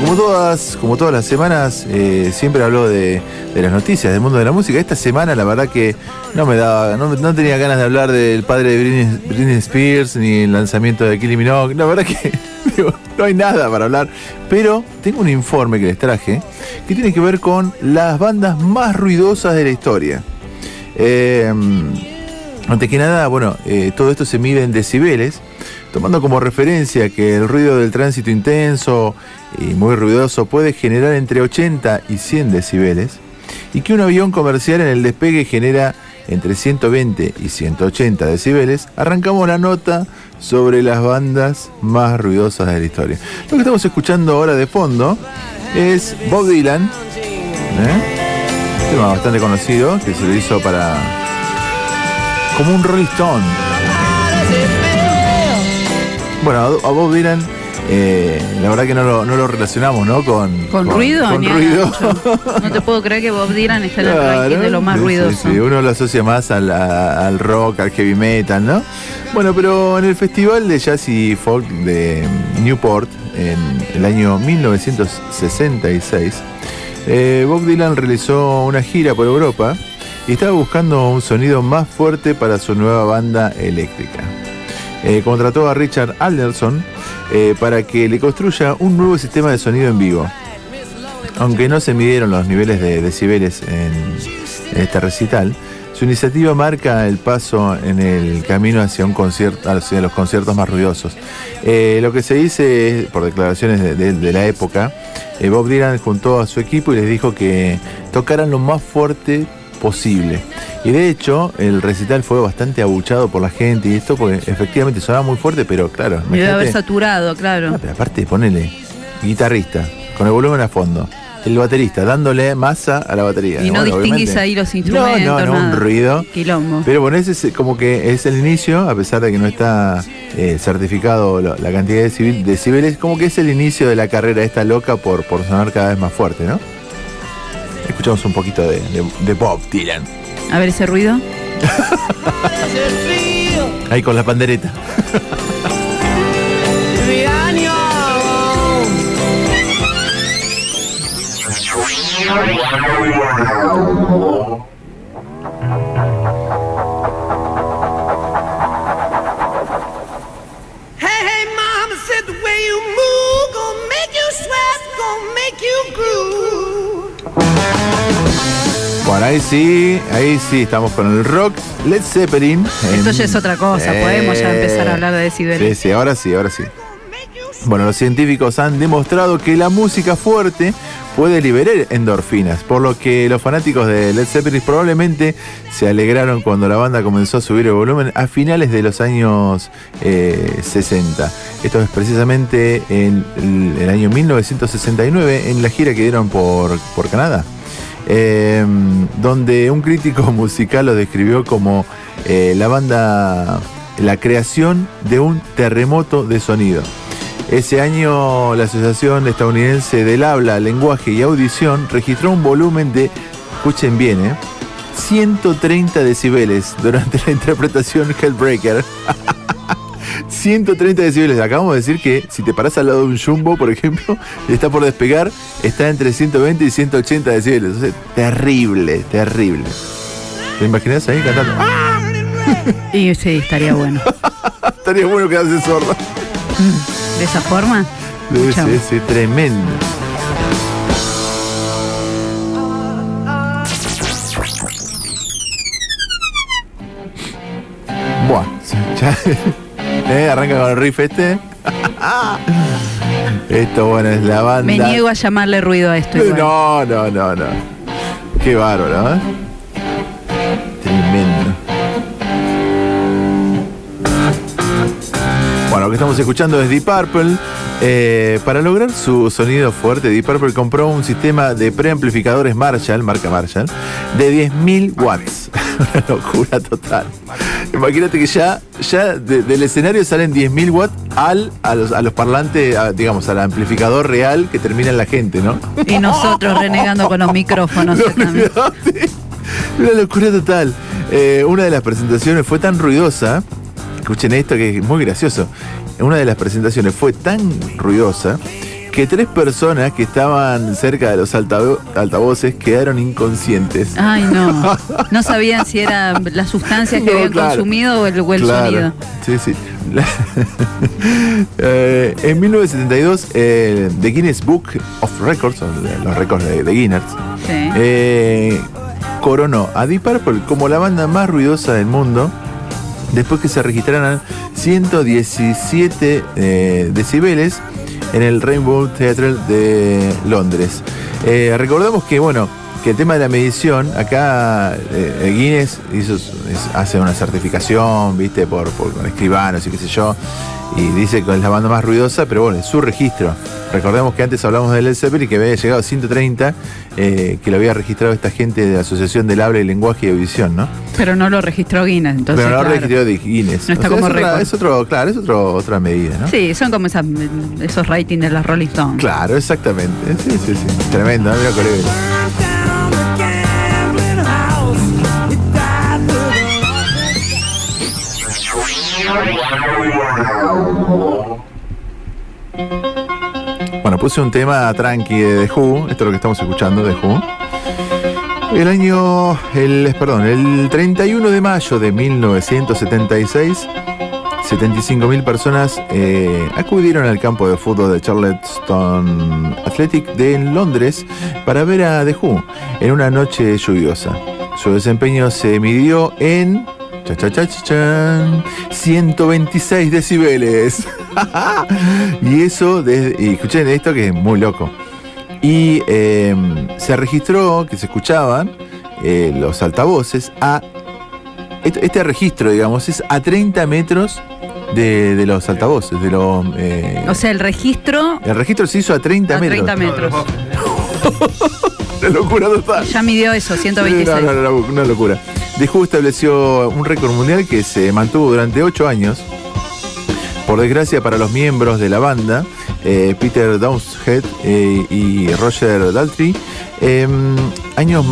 Como todas, como todas las semanas, eh, siempre hablo de, las noticias del mundo de la música. Esta semana, la verdad que no me daba, no, tenía ganas de hablar del padre de Britney, Spears ni el lanzamiento de Kylie Minogue. La verdad que no hay nada para hablar. Pero tengo un informe que les traje que tiene que ver con las bandas más ruidosas de la historia. Eh, antes que nada, bueno, eh, todo esto se mide en decibeles, tomando como referencia que el ruido del tránsito intenso y muy ruidoso puede generar entre 80 y 100 decibeles, y que un avión comercial en el despegue genera entre 120 y 180 decibeles, arrancamos la nota sobre las bandas más ruidosas de la historia. Lo que estamos escuchando ahora de fondo es Bob Dylan, ¿eh? un tema bastante conocido que se lo hizo para como un Rolling Stone. Bueno, a Bob Dylan, eh, la verdad que no lo, no lo relacionamos, ¿no? Con, ¿Con, ruido, con ruido. No te puedo creer que Bob Dylan está en el ranking de lo más Sí, sí, ruidoso. sí, uno lo asocia más al, a- al rock, al heavy metal, ¿no? Bueno, pero en el Festival de Jazz y Folk de Newport, en el año 1966, eh, Bob Dylan realizó una gira por Europa y estaba buscando un sonido más fuerte para su nueva banda eléctrica. Eh, contrató a Richard Alderson eh, para que le construya un nuevo sistema de sonido en vivo. Aunque no se midieron los niveles de decibeles en, este recital, su iniciativa marca el paso en el camino hacia, un concierto, hacia los conciertos más ruidosos. Eh, lo que se dice, por declaraciones de, la época, Bob Dylan juntó a su equipo y les dijo que tocaran lo más fuerte posible. Y de hecho, el recital fue bastante abuchado por la gente y esto, porque efectivamente sonaba muy fuerte, pero claro, Me debe haber saturado, claro. Ah, pero aparte, ponele guitarrista, con el volumen a fondo. El baterista, dándole masa a la batería. Y no Bueno, distinguís obviamente- ahí los No, instrumentos. no, no, un nada. ruido. Quilombo. Pero bueno, ese es como que es el inicio, a pesar de que no está eh, certificado lo- la cantidad de decibel- decibeles, como que es el inicio de la carrera esta loca por, por sonar cada vez más fuerte, ¿no? Escuchamos un poquito de, de- de Bob Dylan. A ver ese ruido. Ahí con la pandereta. ahí sí, ahí sí, estamos con el rock. Led Zeppelin. Esto ya es otra cosa. Podemos ya empezar a hablar de Sí, decibeles. sí, ahora sí, ahora sí. Make you Bueno, los científicos han demostrado que la música fuerte puede liberar endorfinas, por lo que los fanáticos de Led Zeppelin probablemente se alegraron cuando la banda comenzó a subir el volumen a finales de los años eh, 60. Esto es precisamente en el, el año 1969, en la gira que dieron por, por Canadá. Eh, donde un crítico musical lo describió como eh, la banda, la creación de un terremoto de sonido. Ese año la Asociación Estadounidense del Habla, Lenguaje y Audición registró un volumen de, escuchen bien, ¿eh? 130 decibeles durante la interpretación Hellbreaker. 130 decibeles. Acabamos de decir que si te parás al lado de un jumbo, por ejemplo, y está por despegar, está entre 120 y 180 decibeles. O sea, terrible, terrible. ¿Te imaginas ahí cantando? ¡Ah! Y sí, estaría bueno. Estaría bueno quedarse sordo. De esa forma. Sí, sí, tremendo. Buah, ya, eh, arranca con el riff este. Esto, bueno, es la banda. Me niego a llamarle ruido a esto. igual. No, no, no, no. Qué bárbaro, ¿eh? Tremendo. Bueno, lo que estamos escuchando es Deep Purple. Eh, para lograr su sonido fuerte, Deep Purple compró un sistema de preamplificadores Marshall, marca Marshall, de 10.000 watts. Una locura total. Imagínate que ya, ya de- del escenario salen 10.000 watts al, a, los, a los parlantes, a, digamos, al amplificador real que termina en la gente, ¿no? Y nosotros renegando con los micrófonos. No. Una locura total. Eh, una de las presentaciones fue tan ruidosa, escuchen esto que es muy gracioso, una de las presentaciones fue tan ruidosa que tres personas que estaban cerca de los altavo- altavoces quedaron inconscientes. Ay, no. No sabían si eran las sustancias que No, habían claro. consumido o el, o el Claro. sonido. Sí, sí. Eh, en 1972, eh, The Guinness Book of Records, los récords de, de Guinness, Sí. eh, coronó a Deep Purple como la banda más ruidosa del mundo después que se registraran 117 eh, decibeles en el Rainbow Theatre de Londres. Eh, recordemos que, bueno, que el tema de la medición, acá eh, Guinness hizo, es- hace una certificación, viste, por, por con escribanos y qué sé yo, y dice que es la banda más ruidosa, pero bueno, es su registro. Recordemos que antes hablamos del Led Zeppelin que había llegado a 130, eh, que lo había registrado esta gente de la Asociación del Habla y Lenguaje y Audición, ¿no? Pero no lo registró Guinness, entonces. Pero no claro. registró de Guinness. No está O sea, como es otra, récord. es otro, claro, es otro, otra medida, ¿no? Sí, son como esas- esos ratings de las Rolling Stones. Claro, exactamente. Sí, sí, sí. Tremendo, ¿no? Mira, colega. Bueno, puse un tema tranqui de The Who, esto es lo que estamos escuchando de Who. El año, el, perdón, el 31 de mayo de 1976, 75.000 personas eh, acudieron al campo de fútbol de Charleston Athletic de Londres para ver a The Who en una noche lluviosa. Su desempeño se midió en cha, cha, cha, cha, chan, 126 decibeles. y eso, desde- y escuchen esto que es muy loco. Y eh, se registró que se escuchaban eh, los altavoces a. Este, este registro, digamos, es a 30 metros de, de los altavoces. De los, eh, O sea, el registro el registro se hizo a 30 a metros. 30 metros. Una locura total. Ya midió eso, 126. Sí, no, no, no, una locura. Who estableció un récord mundial que se mantuvo durante 8 años. Por desgracia para los miembros de la banda, eh, Peter Downshead eh, y Roger Daltrey, eh, años,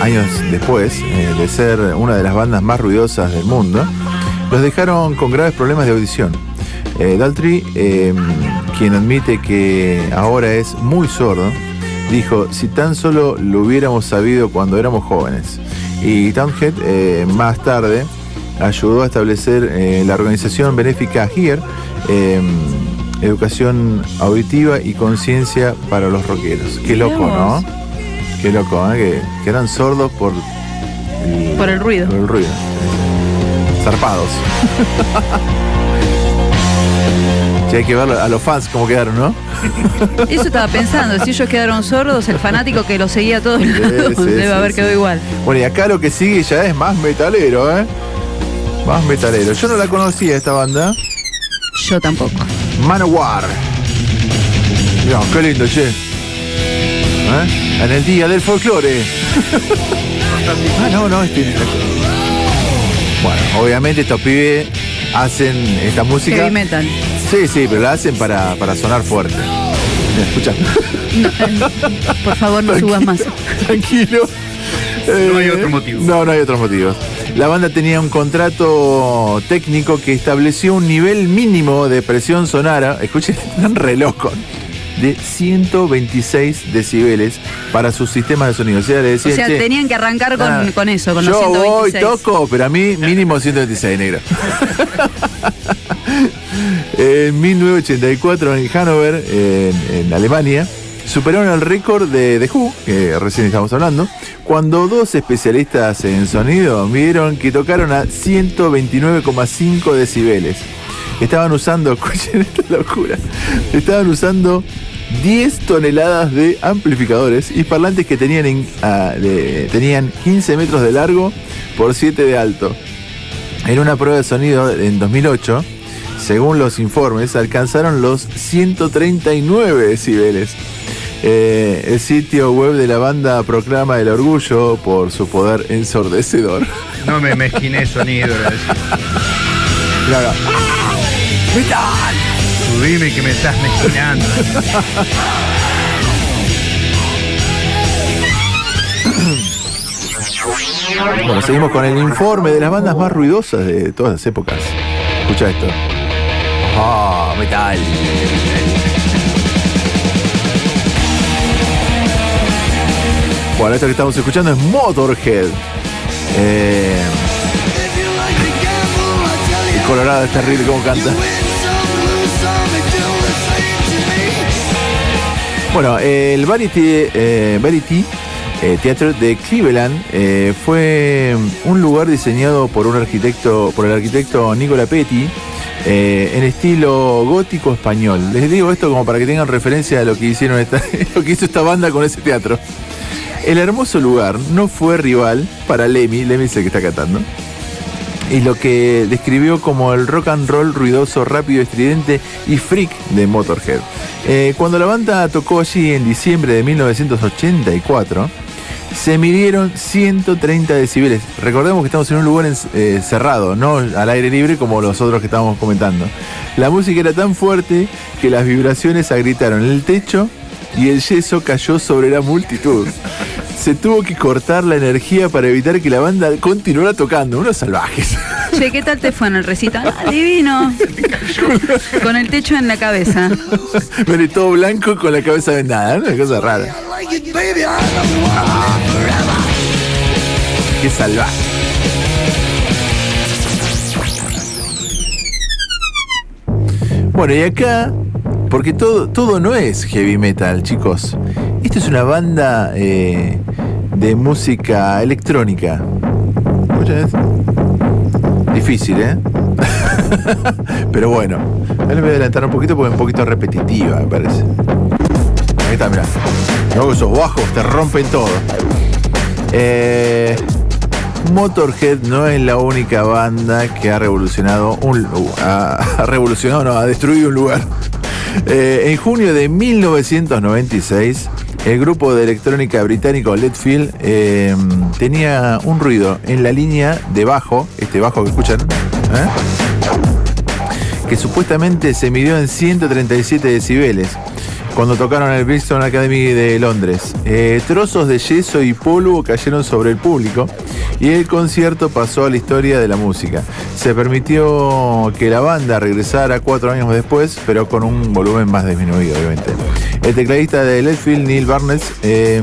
años después eh, de ser una de las bandas más ruidosas del mundo, los dejaron con graves problemas de audición. Daltrey, eh, quien admite que ahora es muy sordo, dijo, si tan solo lo hubiéramos sabido cuando éramos jóvenes. Y Townhead eh, más tarde ayudó a establecer eh, la organización benéfica HEAR, eh, Educación Auditiva y Conciencia para los Rockeros. Qué loco, ¿no? Qué loco, ¿eh? que, que eran sordos por el, Por el ruido. por el ruido. Zarpados. Sí, hay que ver a los fans cómo quedaron, ¿no? Eso estaba pensando, si ellos quedaron sordos, el fanático que lo seguía a todos lados sí, debe sí, haber sí. quedado igual. Bueno, y acá lo que sigue ya es más metalero, ¿eh? Más metalero. Yo no la conocía esta banda. Yo tampoco. Manowar. Mirá, qué lindo, che. ¿Eh? En el día del folclore. ah, no, no, este. Bueno, obviamente estos pibes hacen esta música. Heavy metal. Sí, sí, pero la hacen para, para sonar fuerte. Mira, escucha. Por favor, no subas más. Tranquilo. No hay Eh, otro motivo. No, no hay otros motivos. La banda tenía un contrato técnico que estableció un nivel mínimo de presión sonara, escuchen, están re locos, de 126 decibeles para sus sistemas de sonido. O sea, le O decían, sea, "Che, tenían que arrancar con, ah, con eso, con yo los voy, 126. toco, pero a mí mínimo 126, negro. en 1984 en Hannover, en, Alemania, superaron el récord de The Who, que recién estamos hablando, cuando dos especialistas en sonido vieron que tocaron a 129,5 decibeles. Estaban usando, escuchen esta locura, estaban usando 10 toneladas de amplificadores y parlantes que tenían, en- ah, tenían 15 metros de largo por 7 de alto. En una prueba de sonido en 2008, según los informes, alcanzaron los 139 decibeles. Eh, el sitio web de la banda proclama el orgullo por su poder ensordecedor. No me mezquiné sonido. Claro. Tú dime que me estás mezquinando. Bueno, seguimos con el informe de las bandas más ruidosas de todas las épocas. Escucha esto. Ajá, metal. Bueno, esto que estamos escuchando es Motorhead. Eh, Colorado es terrible como canta. Bueno, el Vanity, eh, Vanity eh, Theater de Cleveland eh, fue un lugar diseñado por un arquitecto, por el arquitecto Nicola Petty, eh, en estilo gótico español. Les digo esto como para que tengan referencia a lo que hicieron esta, lo que hizo esta banda con ese teatro. El hermoso lugar no fue rival para Lemmy, Lemmy es el que está cantando, y lo que describió como el rock and roll ruidoso, rápido, estridente y freak de Motorhead. Eh, cuando la banda tocó allí en diciembre de 1984, se midieron 130 decibeles. Recordemos que estamos en un lugar en- eh, cerrado, no al aire libre como los otros que estábamos comentando. La música era tan fuerte que las vibraciones agritaron el techo y el yeso cayó sobre la multitud. Se tuvo que cortar la energía para evitar que la banda continuara tocando. Unos salvajes. Che, ¿qué tal te fue en el recital? Ah, divino. Con el techo en la cabeza. Vale, todo blanco con la cabeza vendada. Una cosa rara. Qué salvaje. Bueno, y acá, porque todo, todo no es heavy metal, chicos. Esto es una banda eh, de música electrónica. Difícil, ¿eh? Pero bueno, ahora le voy a adelantar un poquito porque es un poquito repetitiva, me parece. Ahí está, mirá. Luego esos bajos te rompen todo. Eh, Motorhead no es la única banda que ha revolucionado un ha, revolucionado, no, ha destruido un lugar. Eh, en junio de 1996, el grupo de electrónica británico Letfield eh, tenía un ruido en la línea de bajo, este bajo que escuchan, que supuestamente se midió en 137 decibeles cuando tocaron el Brixton Academy de Londres. Eh, trozos de yeso y polvo cayeron sobre el público y el concierto pasó a la historia de la música. Se permitió que la banda regresara cuatro años después, pero con un volumen más disminuido, obviamente. El tecladista de Letfield, Neil Barnes, eh,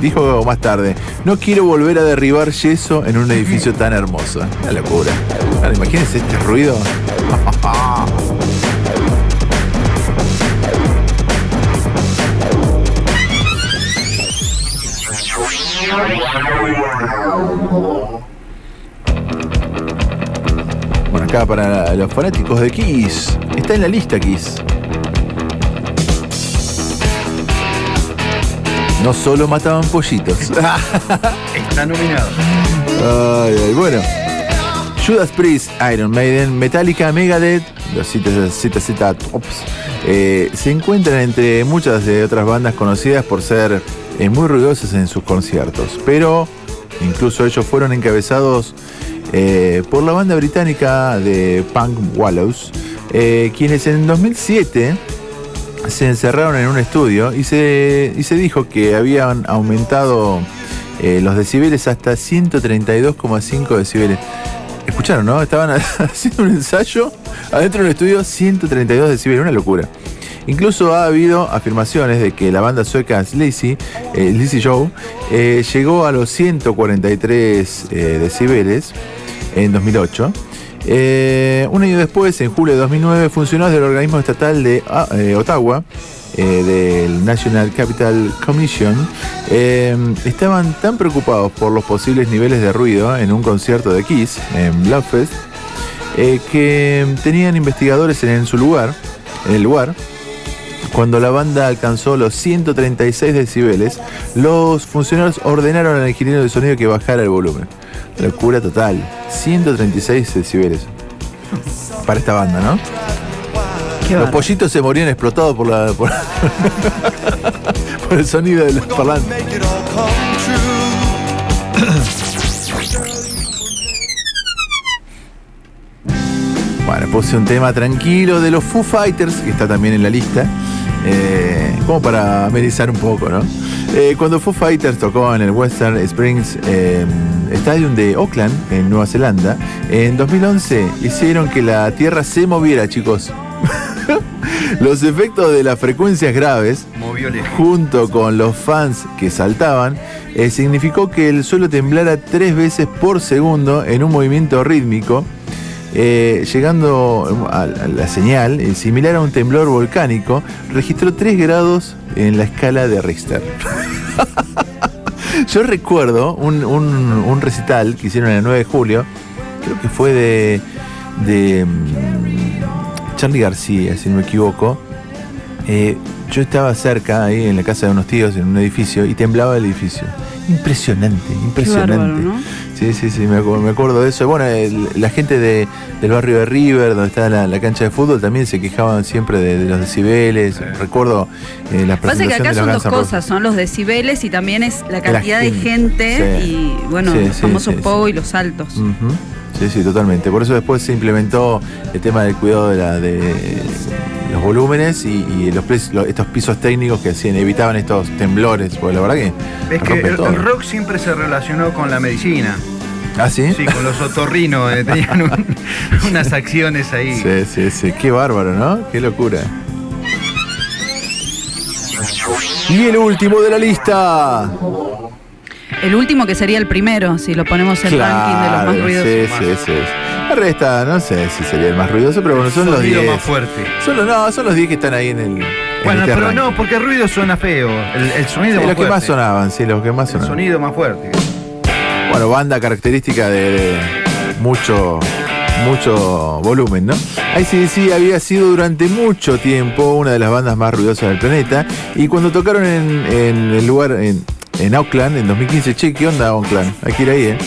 dijo más tarde, no quiero volver a derribar yeso en un edificio tan hermoso. Una locura. Imagínense este ruido. Para los fanáticos de Kiss. Está en la lista Kiss. No solo mataban pollitos. Está nominado. Ay, ay, bueno. Judas Priest, Iron Maiden, Metallica, Megadeth, los ZZ Tops, eh, se encuentran entre muchas de otras bandas conocidas por ser eh, muy ruidosas en sus conciertos, pero incluso ellos fueron encabezados eh, por la banda británica de punk Wallows, eh, quienes en 2007 se encerraron en un estudio y se, y se dijo que habían aumentado eh, los decibeles hasta 132,5 decibeles. Escucharon, ¿no? Estaban haciendo un ensayo adentro de un estudio 132 decibeles, una locura. Incluso ha habido afirmaciones de que la banda sueca Sleazy, eh, Sleazy Joe, eh, llegó a los 143 eh, decibeles en 2008. Eh, un año después, en julio de 2009, funcionarios del organismo estatal de ah, Ottawa, eh, del National Capital Commission, estaban tan preocupados por los posibles niveles de ruido en un concierto de Kiss en Bloodfest que tenían investigadores en, en su lugar, en el lugar, cuando la banda alcanzó los 136 decibeles, los funcionarios ordenaron al ingeniero de sonido que bajara el volumen. Locura total. 136 decibeles. Para esta banda, ¿no? Qué Los pollitos se morían explotados por la por, por el sonido de los parlantes. Bueno, puse un tema tranquilo de los Foo Fighters, que está también en la lista, eh, como para amenizar un poco, ¿no? Eh, cuando Foo Fighters tocó en el Western Springs eh, Stadium de Auckland, en Nueva Zelanda, en 2011 hicieron que la tierra se moviera, chicos. Los efectos de las frecuencias graves junto con los fans que saltaban, eh, significó que el suelo temblara tres veces por segundo en un movimiento rítmico, eh, llegando a, a la señal, eh, similar a un temblor volcánico, registró 3 grados en la escala de Richter. Yo recuerdo un, un- un recital que hicieron el 9 de julio, creo que fue de, de mm, Charlie García, si no me equivoco. Eh, yo estaba cerca, ahí en la casa de unos tíos, en un edificio, y temblaba el edificio. Impresionante, impresionante. bárbaro, ¿no? Sí, sí, sí, me, me acuerdo de eso. Bueno, el- la gente de- del barrio de River, donde está la, la cancha de fútbol, también se quejaban siempre de, de los decibeles. Recuerdo eh, las Pasa que acá son dos cosas, son los decibeles y también es la cantidad de gente, gente sí. y bueno, Sí, los famosos sí, pogo sí. y los saltos. Ujú. Sí, sí, totalmente. Por eso después se implementó el tema del cuidado de, la, de los volúmenes y, los, estos pisos técnicos que hacían, evitaban estos temblores, porque la verdad que Es que el, todo. el rock siempre se relacionó con la medicina. ¿Ah, sí? Sí, con los otorrinos. eh, tenían un- unas acciones ahí. Sí, sí, sí. Qué bárbaro, ¿no? Qué locura. Y el último de la lista. El último que sería el primero, si lo ponemos en el ranking de los más ruidosos. Sí, sí, sí. Resta, no sé si sería el más ruidoso, pero bueno, son los Sonido 10. más fuerte. Son los, no, son los 10 que están ahí en el. en Bueno, este pero ranking. no, porque el ruido suena feo. El, el sonido Sí, más los que fuerte. más sonaban, sí, los que más El sonaban. sonido más fuerte. Bueno, banda característica de, de mucho, mucho volumen, ¿no? ICDC había sido durante mucho tiempo una de las bandas más ruidosas del planeta y cuando tocaron en, en el lugar, en, en Auckland, en 2015, che, ¿qué onda Auckland? Hay que ir ahí, ¿eh?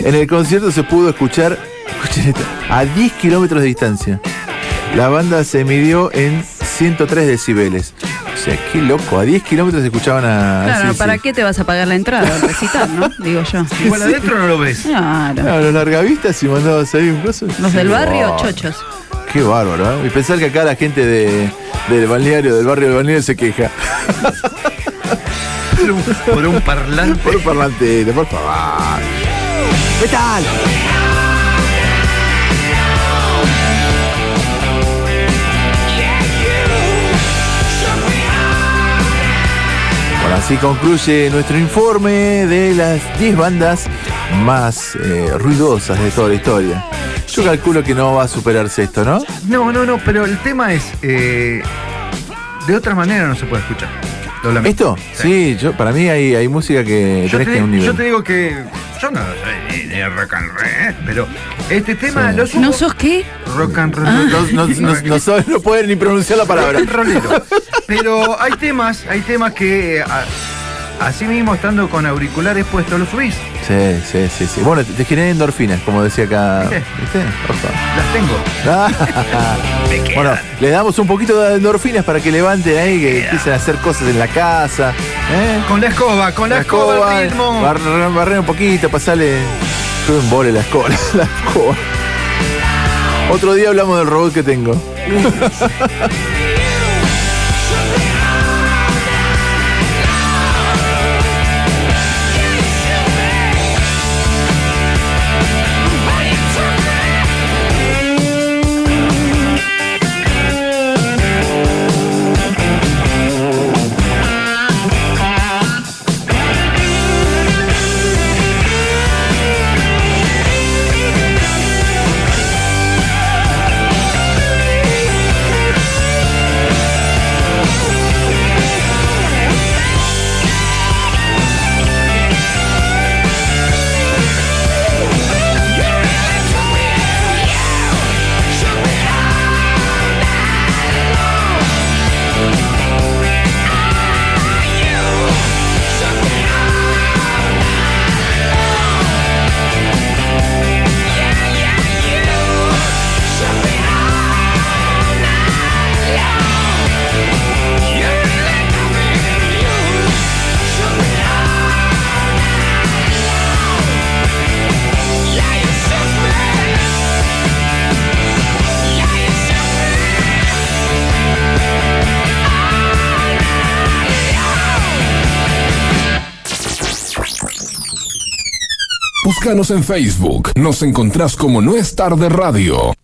En el concierto se pudo escuchar, escuchen esto, a 10 kilómetros de distancia. La banda se midió en 103 decibeles. O sea, qué loco, a 10 kilómetros se escuchaban a... Claro, sí, ¿para sí. qué te vas a pagar la entrada al recital, no? Digo yo. Igual adentro no lo ves. Claro. Claro, los largavistas y mandabas ahí un coso. Los del Qué barrio, bárbaro. chochos. Qué bárbaro, ¿eh? Y pensar que acá la gente de, del balneario, del barrio del balneario se queja. Por un, por un parlante. Por un parlantito, por favor. Metal. Así concluye nuestro informe de las 10 bandas más eh, ruidosas de toda la historia. Yo calculo que no va a superarse esto, ¿no? No, no, no, pero el tema es. eh, de otra manera no se puede escuchar. ¿Esto? Sí, yo, para mí hay, hay música que Yo tenés te, que un nivel. yo te digo que. Yo no soy ni de rock and roll, ¿eh? pero este tema lo ¿No sos qué? rock and roll. No, no, no, no sabe- no puede ni pronunciar la palabra. Rock and rollero. Pero hay temas, hay temas que a- así mismo estando con auriculares puestos lo subís. Sí, sí, sí, sí. Bueno, te, te generé endorfinas, como decía acá. ¿Viste? ¿Viste? Ojo. Las tengo. bueno, le damos un poquito de endorfinas para que levanten ahí, que empiecen a hacer cosas en la casa. ¿Eh? Con la escoba, con la, escoba, el ritmo. barrer, barrer un poquito, pasarle. Todo en vole la escoba. La escoba. Otro día hablamos del robot que tengo. Búscanos en Facebook. Nos encontrás como No es tarde radio.